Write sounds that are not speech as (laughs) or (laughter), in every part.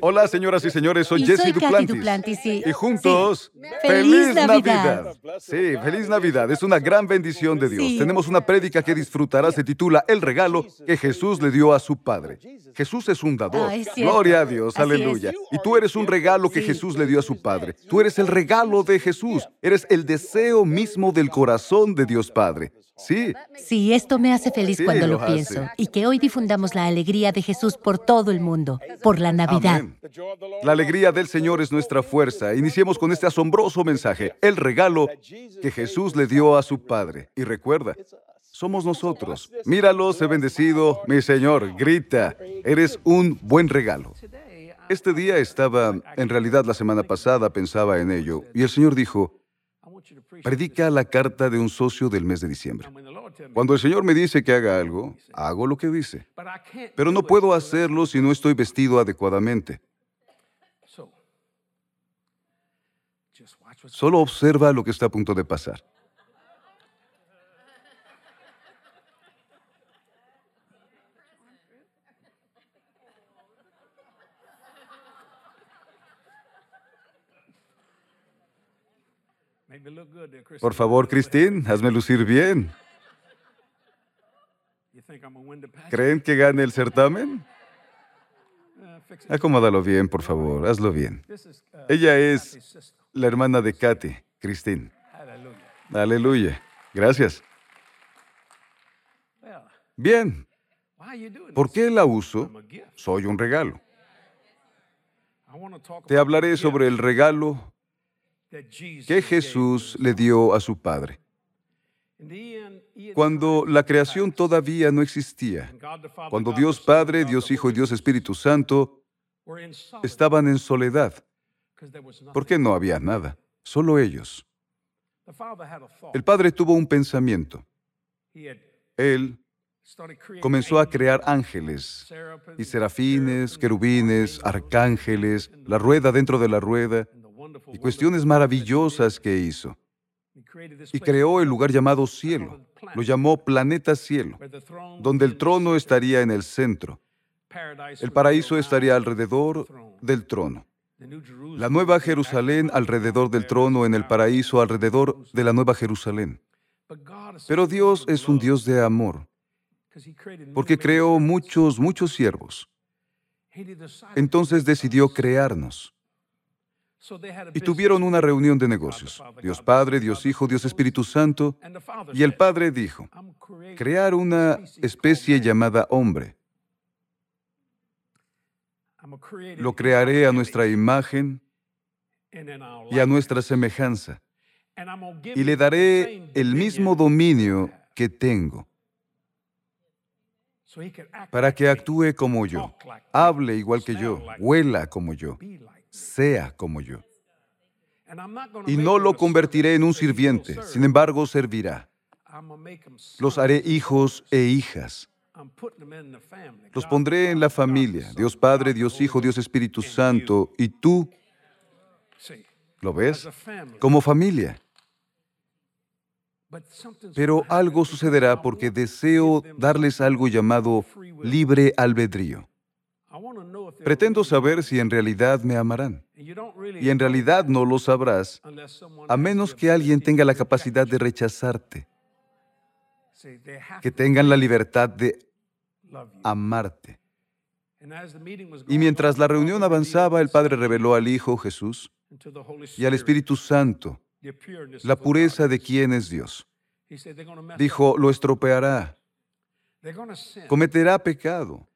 Hola, señoras y señores, soy Y Jesse soy Duplantis. Duplantis, sí. Y juntos, Sí. ¡Feliz Navidad! Sí, feliz Navidad. Es una gran bendición de Dios. Sí. Tenemos una prédica que disfrutará, se titula El regalo que Jesús le dio a su Padre. Jesús es un dador. Ah, es. Gloria a Dios, Así aleluya. es. Y tú eres un regalo que Sí. Jesús le dio a su Padre. Tú eres el regalo de Jesús. Eres el deseo mismo del corazón de Dios Padre. Sí, Sí, esto me hace feliz Sí, cuando lo pienso. Y que hoy difundamos la alegría de Jesús por todo el mundo, por la Navidad. Amén. La alegría del Señor es nuestra fuerza. Iniciemos con este asombroso mensaje, el regalo que Jesús le dio a su Padre. Y recuerda, somos nosotros. Míralo, sé bendecido, mi Señor, grita, eres un buen regalo. Este día estaba, en realidad la semana pasada pensaba en ello, y el Señor dijo, predica la carta de un socio del mes de diciembre. Cuando el Señor me dice que haga algo, hago lo que dice. Pero no puedo hacerlo si no estoy vestido adecuadamente. Solo observa lo que está a punto de pasar. Por favor, Christine, hazme lucir bien. ¿Creen que gane el certamen? Acomódalo bien, por favor, hazlo bien. Ella es la hermana de Katy, Christine. Aleluya. Gracias. Bien, ¿por qué la uso? Soy un regalo. Te hablaré sobre el regalo que Jesús le dio a su Padre. Cuando la creación todavía no existía, cuando Dios Padre, Dios Hijo y Dios Espíritu Santo estaban en soledad, porque no había nada, solo ellos. El Padre tuvo un pensamiento. Él comenzó a crear ángeles y serafines, querubines, arcángeles, la rueda dentro de la rueda y cuestiones maravillosas que hizo. Y creó el lugar llamado cielo. Lo llamó planeta cielo, donde el trono estaría en el centro. El paraíso estaría alrededor del trono. La nueva Jerusalén alrededor del trono, en el paraíso alrededor de la nueva Jerusalén. Pero Dios es un Dios de amor, porque creó muchos, muchos siervos. Entonces decidió crearnos. Y tuvieron una reunión de negocios. Dios Padre, Dios Hijo, Dios Espíritu Santo. Y el Padre dijo, crear una especie llamada hombre. Lo crearé a nuestra imagen y a nuestra semejanza. Y le daré el mismo dominio que tengo para que actúe como yo, hable igual que yo, huela como yo, sea como yo. Y no lo convertiré en un sirviente, sin embargo servirá. Los haré hijos e hijas. Los pondré en la familia, Dios Padre, Dios Hijo, Dios Espíritu Santo, y tú, ¿lo ves? Como familia. Pero algo sucederá porque deseo darles algo llamado libre albedrío. Pretendo saber si en realidad me amarán. Y en realidad no lo sabrás a menos que alguien tenga la capacidad de rechazarte, que tengan la libertad de amarte. Y mientras la reunión avanzaba, el Padre reveló al Hijo Jesús y al Espíritu Santo la pureza de quién es Dios. Dijo, lo estropeará, cometerá pecado.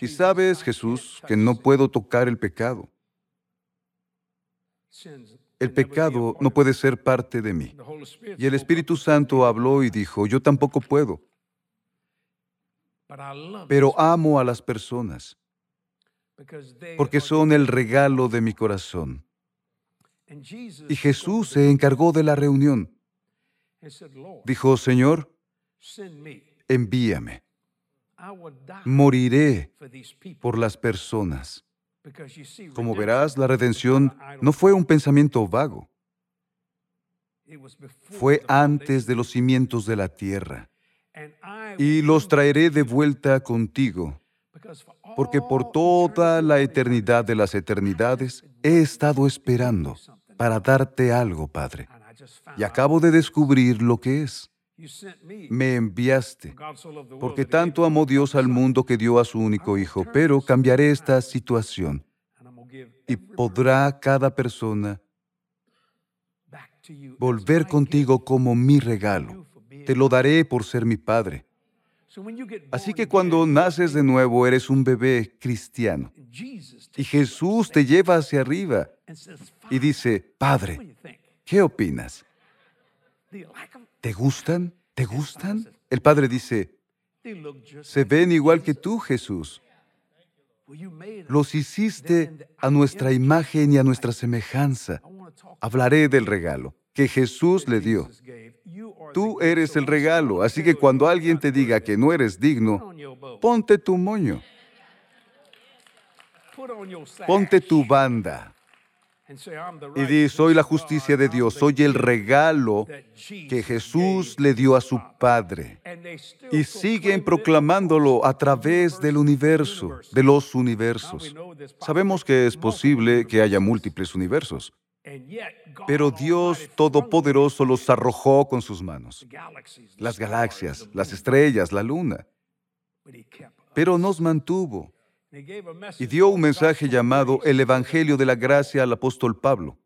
Y sabes, Jesús, que no puedo tocar el pecado. El pecado no puede ser parte de mí. Y el Espíritu Santo habló y dijo, yo tampoco puedo, pero amo a las personas porque son el regalo de mi corazón. Y Jesús se encargó de la reunión. Dijo, Señor, envíame. Moriré por las personas. Como verás, la redención no fue un pensamiento vago. Fue antes de los cimientos de la tierra. Y los traeré de vuelta contigo Porque por toda la eternidad de las eternidades he estado esperando para darte algo, Padre. Y acabo de descubrir lo que es. Me enviaste, porque tanto amó Dios al mundo que dio a su único Hijo, pero cambiaré esta situación y podrá cada persona volver contigo como mi regalo. Te lo daré por ser mi Padre. Así que cuando naces de nuevo eres un bebé cristiano. Y Jesús te lleva hacia arriba y dice, Padre, ¿qué opinas? ¿Te gustan? ¿Te gustan? El Padre dice, se ven igual que tú, Jesús. Los hiciste a nuestra imagen y a nuestra semejanza. Hablaré del regalo que Jesús le dio. Tú eres el regalo, así que cuando alguien te diga que no eres digno, ponte tu moño. Ponte tu banda. Y di, soy la justicia de Dios, soy el regalo que Jesús le dio a su Padre. Y siguen proclamándolo a través del universo, de los universos. Sabemos que es posible que haya múltiples universos. Pero Dios Todopoderoso los arrojó con sus manos. Las galaxias, las estrellas, la luna. Pero nos mantuvo y dio un mensaje llamado el Evangelio de la Gracia al apóstol Pablo.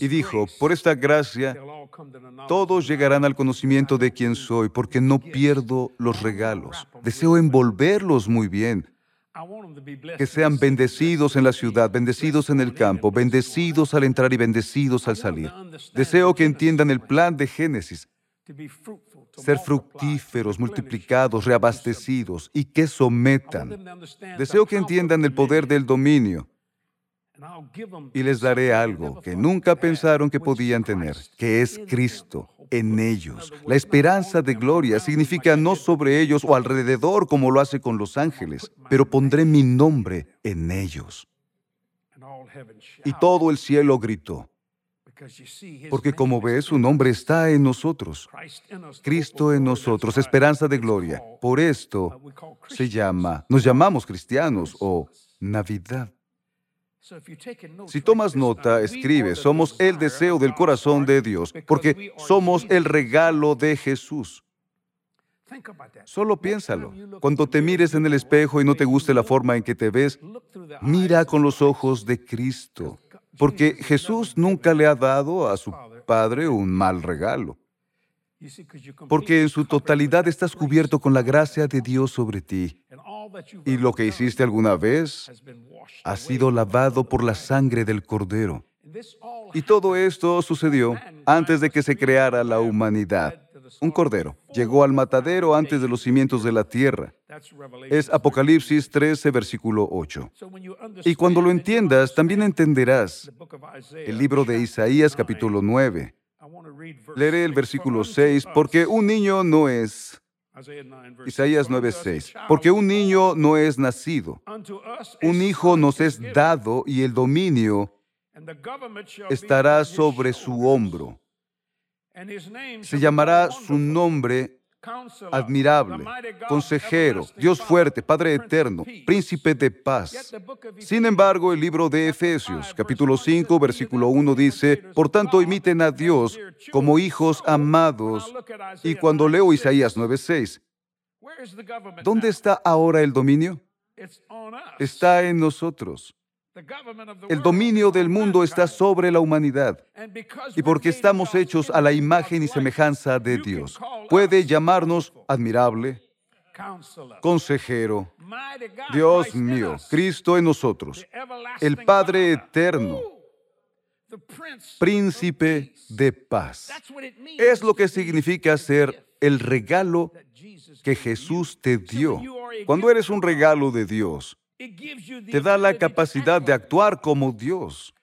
Y dijo, por esta gracia, todos llegarán al conocimiento de quién soy, porque no pierdo los regalos. Deseo envolverlos muy bien, que sean bendecidos en la ciudad, bendecidos en el campo, bendecidos al entrar y bendecidos al salir. Deseo que entiendan el plan. de Génesis, ser fructíferos, multiplicados, reabastecidos y que sometan. Deseo que entiendan el poder del dominio. Y les daré algo que nunca pensaron que podían tener, que es Cristo en ellos. La esperanza de gloria significa no sobre ellos o alrededor como lo hace con los ángeles, pero pondré mi nombre en ellos. Y todo el cielo gritó, porque como ves, su nombre está en nosotros. Cristo en nosotros, esperanza de gloria. Por esto se llama, nos llamamos cristianos o Navidad. Si tomas nota, escribe, somos el deseo del corazón de Dios, porque somos el regalo de Jesús. Solo piénsalo. Cuando te mires en el espejo y no te guste la forma en que te ves, mira con los ojos de Cristo, porque Jesús nunca le ha dado a su Padre un mal regalo. Porque en su totalidad estás cubierto con la gracia de Dios sobre ti. Y lo que hiciste alguna vez ha sido lavado por la sangre del Cordero. Y todo esto sucedió antes de que se creara la humanidad. Un cordero llegó al matadero antes de los cimientos de la tierra. Es Apocalipsis 13, versículo 8. Y cuando lo entiendas, también entenderás el libro de Isaías, capítulo 9. Leeré el versículo 6, porque un niño no es Isaías 9:6. Porque un niño no es nacido, un hijo nos es dado y el dominio estará sobre su hombro. Se llamará su nombre admirable, consejero, Dios fuerte, Padre eterno, príncipe de paz. Sin embargo, el libro de Efesios, capítulo 5, versículo 1 dice, por tanto imiten a Dios como hijos amados. Y cuando leo Isaías 9:6, ¿dónde está ahora el dominio? Está en nosotros. El dominio del mundo está sobre la humanidad. Y porque estamos hechos a la imagen y semejanza de Dios, puede llamarnos admirable, consejero, Dios mío, Cristo en nosotros, el Padre eterno, príncipe de paz. Es lo que significa ser el regalo que Jesús te dio. Cuando eres un regalo de Dios, te da la capacidad de actuar como Dios.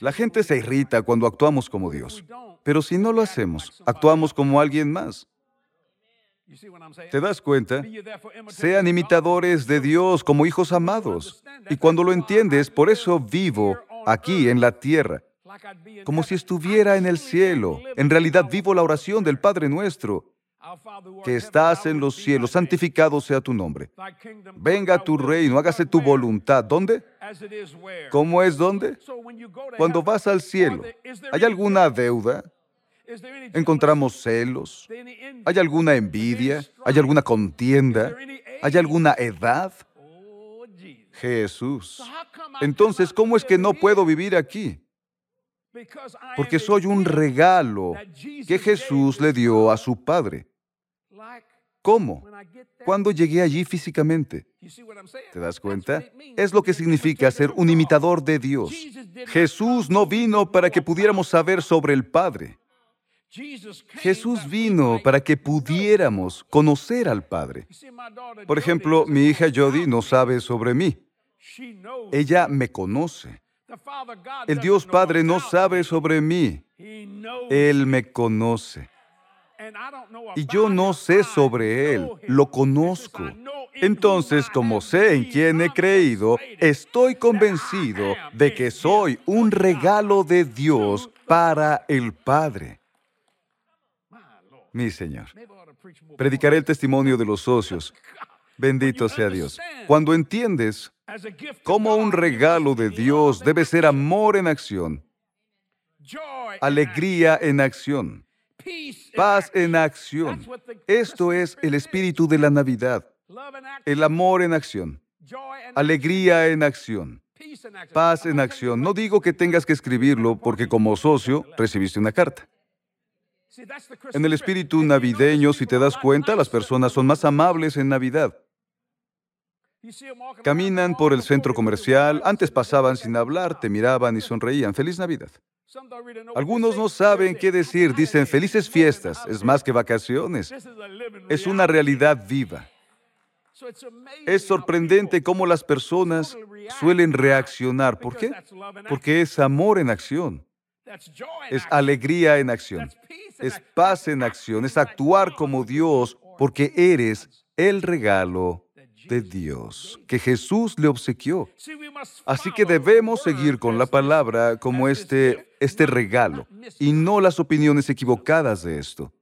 La gente se irrita cuando actuamos como Dios, pero si no lo hacemos, actuamos como alguien más. ¿Te das cuenta? Sean imitadores de Dios como hijos amados. Y cuando lo entiendes, por eso vivo aquí en la tierra, como si estuviera en el cielo. En realidad vivo la oración del Padre nuestro. Que estás en los cielos, santificado sea tu nombre. Venga tu reino, hágase tu voluntad. ¿Dónde? ¿Cómo es dónde? Cuando vas al cielo, ¿hay alguna deuda? ¿Encontramos celos? ¿Hay alguna envidia? ¿Hay alguna contienda? ¿Hay alguna edad? Jesús. Entonces, ¿cómo es que no puedo vivir aquí? Porque soy un regalo que Jesús le dio a su Padre. ¿Cómo? Cuando llegué allí físicamente. ¿Te das cuenta? Es lo que significa ser un imitador de Dios. Jesús no vino para que pudiéramos saber sobre el Padre. Jesús vino para que pudiéramos conocer al Padre. Por ejemplo, mi hija Jody no sabe sobre mí. Ella me conoce. El Dios Padre no sabe sobre mí. Él me conoce. Y yo no sé sobre Él, lo conozco. Entonces, como sé en quién he creído, estoy convencido de que soy un regalo de Dios para el Padre. Mi Señor, predicaré el testimonio de los socios. (laughs) Bendito sea Dios. Cuando entiendes cómo un regalo de Dios debe ser amor en acción, alegría en acción, paz en acción. Esto es el espíritu de la Navidad. El amor en acción, alegría en acción, paz en acción. No digo que tengas que escribirlo porque como socio recibiste una carta. En el espíritu navideño, si te das cuenta, las personas son más amables en Navidad. Caminan por el centro comercial, antes pasaban sin hablar, te miraban y sonreían. Feliz Navidad. Algunos no saben qué decir, dicen felices fiestas, es más que vacaciones. Es una realidad viva. Es sorprendente cómo las personas suelen reaccionar. ¿Por qué? Porque es amor en acción. Es alegría en acción. Es paz en acción. Es actuar como Dios porque eres el regalo de Dios que Jesús le obsequió. Así que debemos seguir con la palabra como este, este regalo y no las opiniones equivocadas de esto.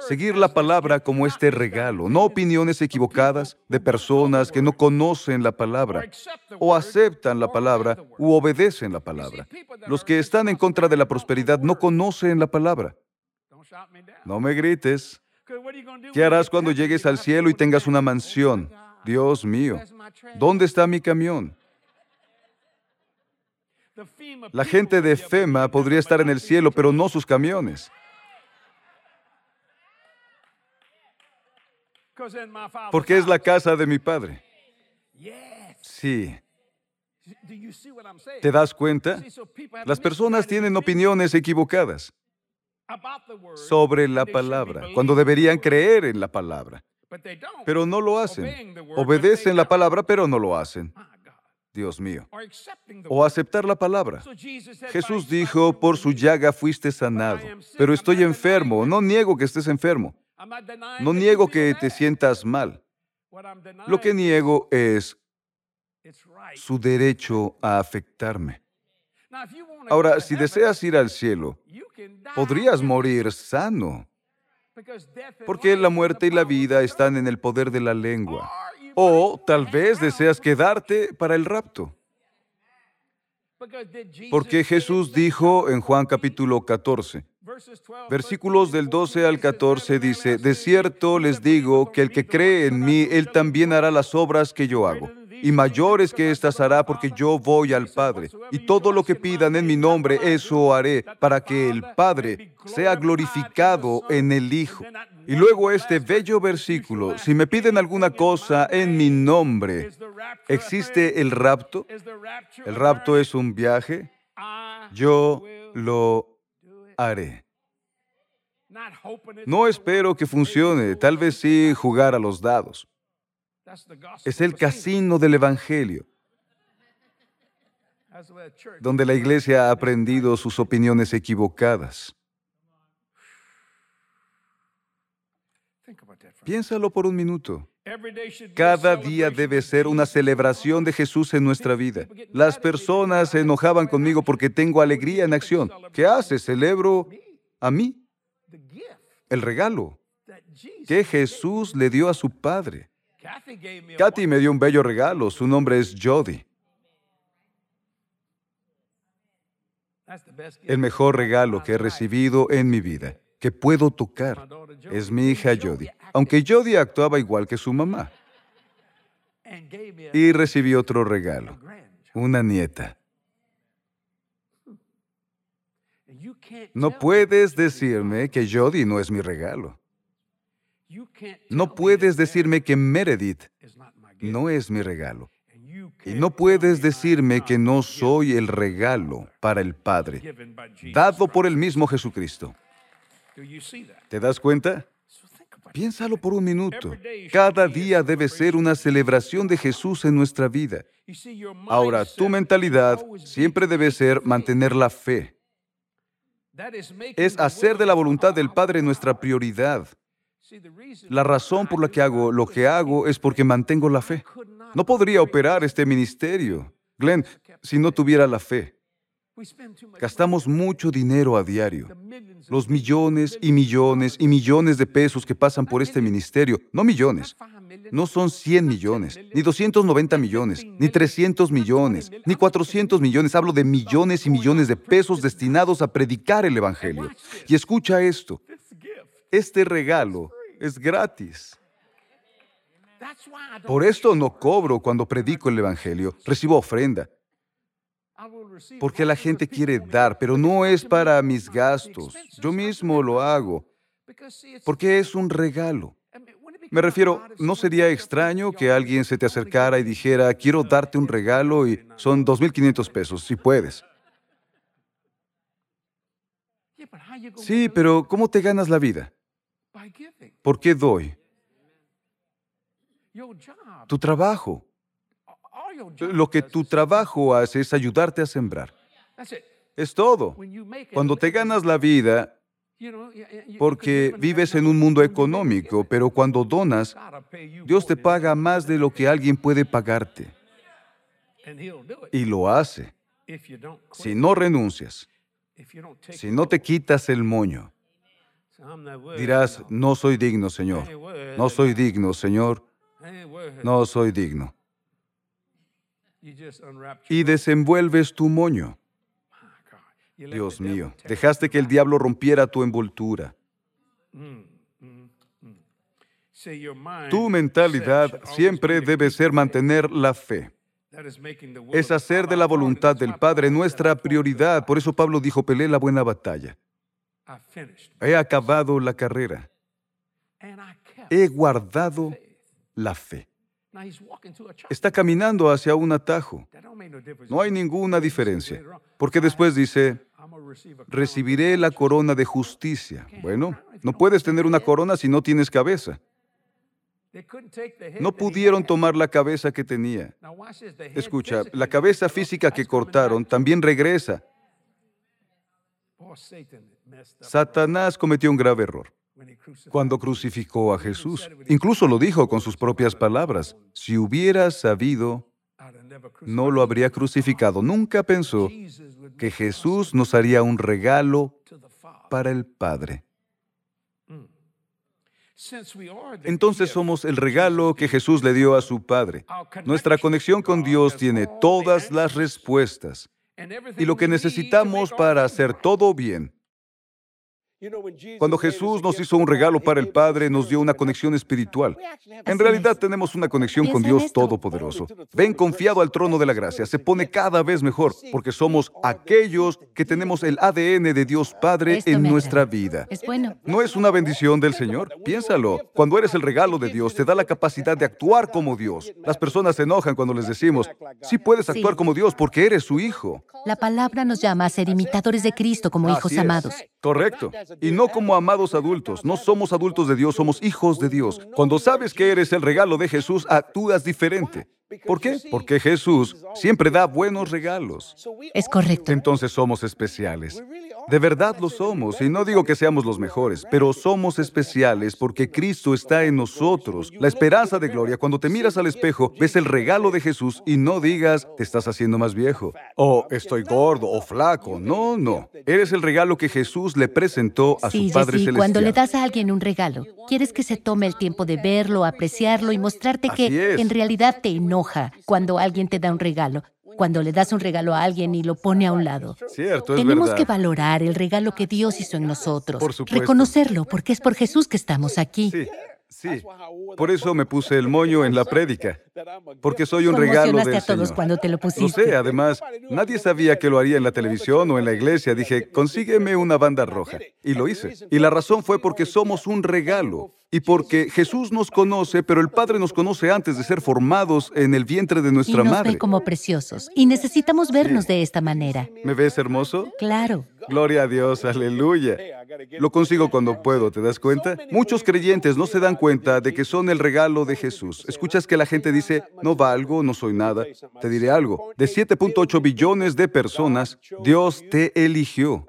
Seguir la palabra como este regalo, no opiniones equivocadas de personas que no conocen la palabra o aceptan la palabra u obedecen la palabra. Los que están en contra de la prosperidad no conocen la palabra. No me grites. ¿Qué harás cuando llegues al cielo y tengas una mansión? Dios mío, ¿dónde está mi camión? La gente de FEMA podría estar en el cielo, pero no sus camiones. Porque es la casa de mi padre. Sí. ¿Te das cuenta? Las personas tienen opiniones equivocadas sobre la palabra, cuando deberían creer en la palabra. Pero no lo hacen. Obedecen la palabra, pero no lo hacen. Dios mío. O aceptar la palabra. Jesús dijo, por su llaga fuiste sanado, pero estoy enfermo. No niego que estés enfermo. No niego que te sientas mal. Lo que niego es su derecho a afectarme. Ahora, si deseas ir al cielo, podrías morir sano, porque la muerte y la vida están en el poder de la lengua. O tal vez deseas quedarte para el rapto. Porque Jesús dijo en Juan capítulo 14, versículos del 12 al 14 dice, de cierto les digo que el que cree en mí, él también hará las obras que yo hago y mayores que éstas hará porque yo voy al Padre. Y todo lo que pidan en mi nombre, eso haré, para que el Padre sea glorificado en el Hijo. Y luego este bello versículo, si me piden alguna cosa en mi nombre, ¿existe el rapto? ¿El rapto es un viaje? Yo lo haré. No espero que funcione, tal vez sí jugar a los dados. Es el casino del Evangelio, donde la iglesia ha aprendido sus opiniones equivocadas. Piénsalo por un minuto. Cada día debe ser una celebración de Jesús en nuestra vida. Las personas se enojaban conmigo porque tengo alegría en acción. ¿Qué hace? Celebro a mí. El regalo. que Jesús le dio a su padre. Kathy me dio un bello regalo. Su nombre es Jody. El mejor regalo que he recibido en mi vida, que puedo tocar, es mi hija Jody. Aunque Jody actuaba igual que su mamá. Y recibí otro regalo, una nieta. No puedes decirme que Jody no es mi regalo. No puedes decirme que Meredith no es mi regalo. Y no puedes decirme que no soy el regalo para el Padre, dado por el mismo Jesucristo. ¿Te das cuenta? Piénsalo por un minuto. Cada día debe ser una celebración de Jesús en nuestra vida. Ahora, tu mentalidad siempre debe ser mantener la fe. Es hacer de la voluntad del Padre nuestra prioridad. La razón por la que hago lo que hago es porque mantengo la fe. No podría operar este ministerio, Glenn, si no tuviera la fe. Gastamos mucho dinero a diario. Los millones y millones y millones de pesos que pasan por este ministerio, no millones, no son 100 millones, ni 290 millones, ni 300 millones, ni 400 millones. Hablo de millones y millones de pesos destinados a predicar el Evangelio. Y escucha esto. Este regalo es gratis. Por esto no cobro cuando predico el Evangelio, recibo ofrenda. Porque la gente quiere dar, pero no es para mis gastos. Yo mismo lo hago. Porque es un regalo. Me refiero, ¿no sería extraño que alguien se te acercara y dijera, quiero darte un regalo y son 2.500 pesos, si puedes? Sí, pero ¿cómo te ganas la vida? ¿Por qué doy? Tu trabajo. Lo que tu trabajo hace es ayudarte a sembrar. Es todo. Cuando te ganas la vida, porque vives en un mundo económico, pero cuando donas, Dios te paga más de lo que alguien puede pagarte. Y lo hace. Si no renuncias, si no te quitas el moño, dirás, no soy digno, Señor. No soy digno, Señor. No soy digno y desenvuelves tu moño. Dios mío, dejaste que el diablo rompiera tu envoltura. Tu mentalidad siempre debe ser mantener la fe. Es hacer de la voluntad del Padre nuestra prioridad. Por eso Pablo dijo, peleé la buena batalla. He acabado la carrera. He guardado la fe. Está caminando hacia un atajo. No hay ninguna diferencia. Porque después dice, recibiré la corona de justicia. Bueno, no puedes tener una corona si no tienes cabeza. No pudieron tomar la cabeza que tenía. Escucha, la cabeza física que cortaron también regresa. Satanás cometió un grave error cuando crucificó a Jesús. Incluso lo dijo con sus propias palabras. Si hubiera sabido, no lo habría crucificado. Nunca pensó que Jesús nos haría un regalo para el Padre. Entonces somos el regalo que Jesús le dio a su Padre. Nuestra conexión con Dios tiene todas las respuestas y lo que necesitamos para hacer todo bien cuando Jesús nos hizo un regalo para el Padre, nos dio una conexión espiritual. En realidad tenemos una conexión con Dios Todopoderoso. Ven confiado al trono de la gracia. Se pone cada vez mejor porque somos aquellos que tenemos el ADN de Dios Padre en nuestra vida. Es bueno. ¿No es una bendición del Señor? Piénsalo. Cuando eres el regalo de Dios, te da la capacidad de actuar como Dios. Las personas se enojan cuando les decimos, sí puedes actuar como Dios porque eres su hijo. La palabra nos llama a ser imitadores de Cristo como hijos amados. Correcto. Y no como amados adultos. No somos adultos de Dios, somos hijos de Dios. Cuando sabes que eres el regalo de Jesús, actúas diferente. ¿Por qué? Porque Jesús siempre da buenos regalos. Es correcto. Entonces somos especiales. De verdad lo somos, y no digo que seamos los mejores, pero somos especiales porque Cristo está en nosotros, la esperanza de gloria. Cuando te miras al espejo, ves el regalo de Jesús y no digas, te estás haciendo más viejo, o estoy gordo o flaco. No, no. Eres el regalo que Jesús le presentó a Sí, su Padre Jessy, Celestial. cuando le das a alguien un regalo, quieres que se tome el tiempo de verlo, apreciarlo y mostrarte Así que es. en realidad te enoja cuando alguien te da un regalo, cuando le das un regalo a alguien y lo pone a un lado. Cierto, es Tenemos verdad. que valorar el regalo que Dios hizo en nosotros, Por supuesto. reconocerlo, porque es por Jesús que estamos aquí. Sí, sí. Por eso me puse el moño en la prédica, porque soy un regalo del a todos Señor. cuando te lo Lo pusiste. sé, además, nadie sabía que lo haría en la televisión o en la iglesia. Dije, consígueme una banda roja. Y lo hice. Y la razón fue porque somos un regalo. Y porque Jesús nos conoce, pero el Padre nos conoce antes de ser formados en el vientre de y nuestra nos madre. ve como preciosos. Y necesitamos vernos de esta manera. ¿Me ves hermoso? Claro. Gloria a Dios, aleluya. Lo consigo cuando puedo, ¿te das cuenta? Muchos creyentes no se dan cuenta de que son el regalo de Jesús. Escuchas que la gente dice, no valgo, no soy nada. Te diré algo, de 7.8 billones de personas, Dios te eligió.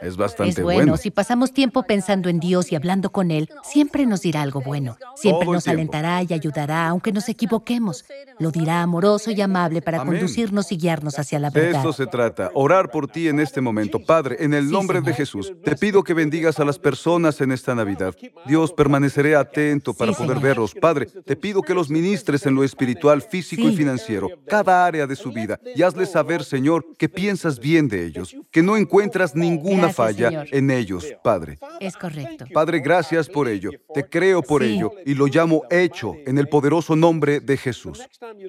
Es bastante Es bueno, bueno. si pasamos tiempo pensando en Dios y hablando con Él, siempre nos dirá algo bueno. Siempre nos alentará y ayudará, aunque nos equivoquemos. Lo dirá amoroso y amable para Amén. conducirnos y guiarnos hacia la De verdad. esto se trata, orar por ti en este momento. Padre, en el Sí, nombre de. Jesús, te pido que bendigas a las personas en esta Navidad. Dios, permaneceré atento para Sí, poder Señor. verlos. Padre, te pido que los ministres en lo espiritual, físico y financiero, cada área de su vida, y hazles saber, Señor, que piensas bien de ellos, que no encuentras ninguna Gracias, falla Señor. en ellos, Padre. Es correcto. Padre, gracias por ello. Te creo por Sí. ello y lo llamo hecho en el poderoso nombre de Jesús.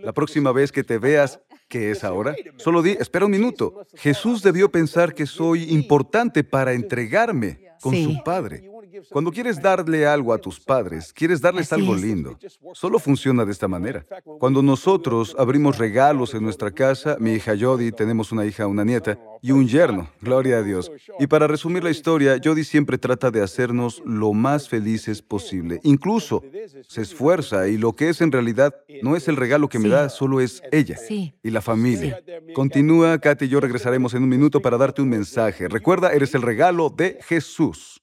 La próxima vez que te veas, ¿qué es ahora? Solo di, espera un minuto. Jesús debió pensar que soy importante para entregarme con Sí. su Padre. Cuando quieres darle algo a tus padres, quieres darles algo lindo. Solo funciona de esta manera. Cuando nosotros abrimos regalos en nuestra casa, mi hija Jody, tenemos una hija, una nieta y un yerno, gloria a Dios. Y para resumir la historia, Jody siempre trata de hacernos lo más felices posible. Incluso se esfuerza y lo que es en realidad no es el regalo que me da, solo es ella Sí. y la familia. Continúa, Katy y yo regresaremos en un minuto para darte un mensaje. Recuerda, eres el regalo de Jesús.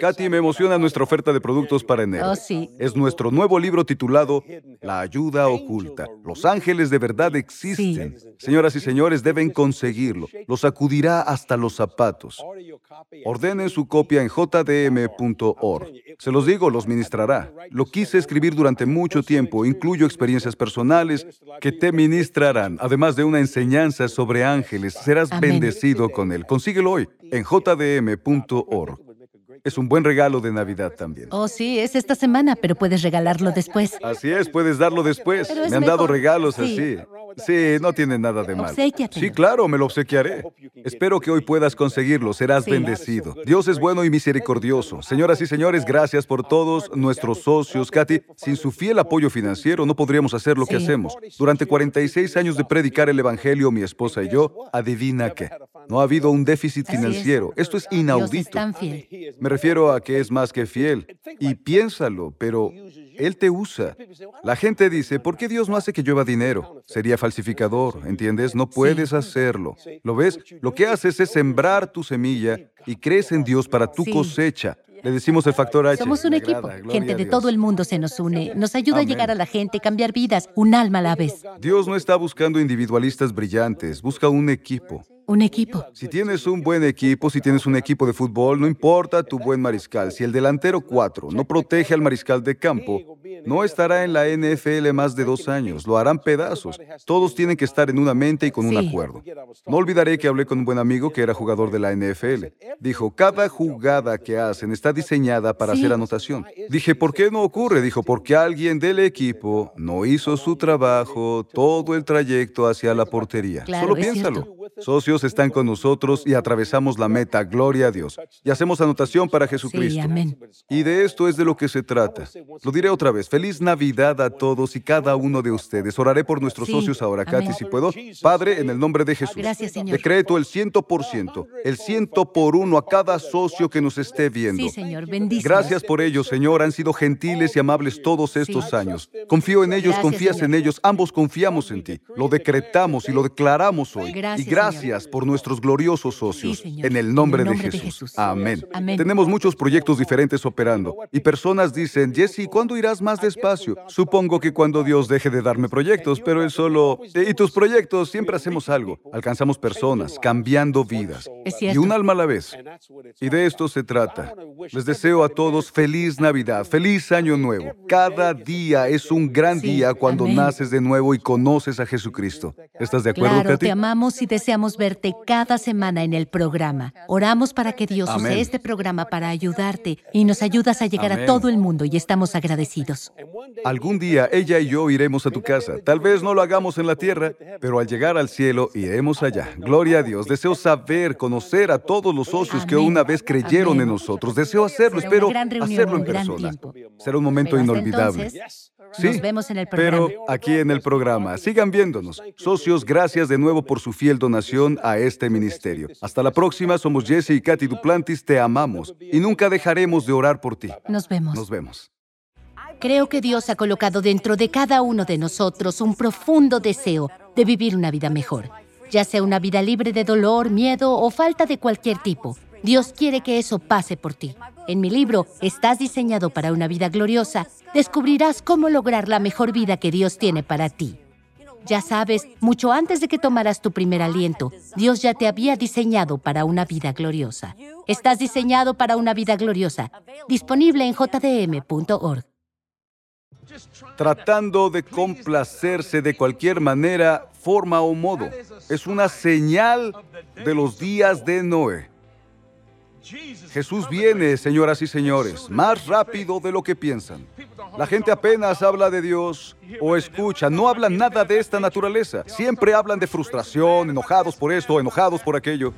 Katy, me emociona nuestra oferta de productos para enero. Oh, sí. Es nuestro nuevo libro titulado La ayuda oculta. Los ángeles de verdad existen. Señoras y señores, deben conseguirlo. Los sacudirá hasta los zapatos. Ordenen su copia en jdm.org. Se los digo, los ministrará. Lo quise escribir durante mucho tiempo. Incluyo experiencias personales que te ministrarán, además de una enseñanza sobre ángeles. Serás Amén. bendecido con él. Consíguelo hoy en jdm.org. Es un buen regalo de Navidad también. Oh, sí, es esta semana, pero puedes regalarlo después. Así es, puedes darlo después. Pero Me han dado regalos Sí. así. Sí, no tiene nada de mal. Obséquiatelo. Sí, claro, me lo obsequiaré. Espero que hoy puedas conseguirlo. Serás Sí. bendecido. Dios es bueno y misericordioso. Señoras y señores, gracias por todos nuestros socios. Katy, sin su fiel apoyo financiero no podríamos hacer lo que hacemos. Durante 46 años de predicar el Evangelio, mi esposa y yo, adivina qué. No ha habido un déficit financiero. Esto es inaudito. Me refiero a que es más que fiel. Y piénsalo, pero Él te usa. La gente dice, ¿por qué Dios no hace que llueva dinero? Sería falsificador, ¿entiendes? No puedes hacerlo. ¿Lo ves? Lo que haces es sembrar tu semilla y crees en Dios para tu cosecha. Le decimos el factor H. Somos un equipo. Gente de todo el mundo se nos une. Nos ayuda a llegar a la gente, cambiar vidas, un alma a la vez. Dios no está buscando individualistas brillantes, busca un equipo. Un equipo. Si tienes un buen equipo, si tienes un equipo de fútbol, no importa tu buen mariscal. Si el delantero 4 no protege al mariscal de campo, no estará en la NFL más de dos años. Lo harán pedazos. Todos tienen que estar en una mente y con un acuerdo. No olvidaré que hablé con un buen amigo que era jugador de la NFL. Dijo, cada jugada que hacen está diseñada para hacer anotación. Dije, ¿por qué no ocurre? Dijo, porque alguien del equipo no hizo su trabajo todo el trayecto hacia la portería. Solo piénsalo. Socios están con nosotros y atravesamos la meta, gloria a Dios. Y hacemos anotación para Jesucristo. amén. Y de esto es de lo que se trata. Lo diré otra vez. Feliz Navidad a todos y cada uno de ustedes. Oraré por nuestros socios ahora, Katy, si puedo. Padre, en el nombre de Jesús. Gracias, Señor. Decreto el ciento por ciento, el ciento por uno a cada socio que nos esté viendo. Sí, Señor. Bendice. Gracias por ello, Señor. Han sido gentiles y amables todos estos años. Confío en ellos, confías en ellos. Ambos confiamos en ti. Lo decretamos y lo declaramos hoy. Gracias, y gracias por nuestros gloriosos socios. en el nombre, de, Jesús. Amén. Tenemos muchos proyectos diferentes operando. Y personas dicen, Jesse, ¿cuándo irás más despacio? Supongo que cuando Dios deje de darme proyectos, pero Él solo... Y tus proyectos, siempre hacemos algo. Alcanzamos personas, cambiando vidas. y un alma a la vez. Y de esto se trata. Les deseo a todos feliz Navidad, feliz Año Nuevo. Cada día es un gran día cuando naces de nuevo y conoces a Jesucristo. ¿Estás de acuerdo, claro, Te amamos y deseamos verte cada semana en el programa. Oramos para que Dios use este programa para ayudarte y nos ayudas a llegar a todo el mundo y estamos agradecidos. Algún día ella y yo iremos a tu casa. Tal vez no lo hagamos en la tierra, pero al llegar al cielo iremos allá. Gloria a Dios. Deseo saber, conocer a todos los socios que una vez creyeron en nosotros. Deseo hacerlo, espero hacerlo en persona. Será un momento inolvidable. Sí, Nos vemos en el programa. Pero aquí en el programa, sigan viéndonos. Socios, gracias de nuevo por su fiel donación a este ministerio. Hasta la próxima, somos Jesse y Katy Duplantis, te amamos y nunca dejaremos de orar por ti. Nos vemos. Nos vemos. Creo que Dios ha colocado dentro de cada uno de nosotros un profundo deseo de vivir una vida mejor, ya sea una vida libre de dolor, miedo o falta de cualquier tipo. Dios quiere que eso pase por ti. En mi libro, Estás diseñado para una vida gloriosa, descubrirás cómo lograr la mejor vida que Dios tiene para ti. Ya sabes, mucho antes de que tomaras tu primer aliento, Dios ya te había diseñado para una vida gloriosa. Estás diseñado para una vida gloriosa. Disponible en jdm.org. Tratando de complacerse de cualquier manera, forma o modo. Es una señal de los días de Noé. Jesús viene, señoras y señores, más rápido de lo que piensan. La gente apenas habla de Dios o escucha, no hablan nada de esta naturaleza. Siempre hablan de frustración, enojados por esto, enojados por aquello.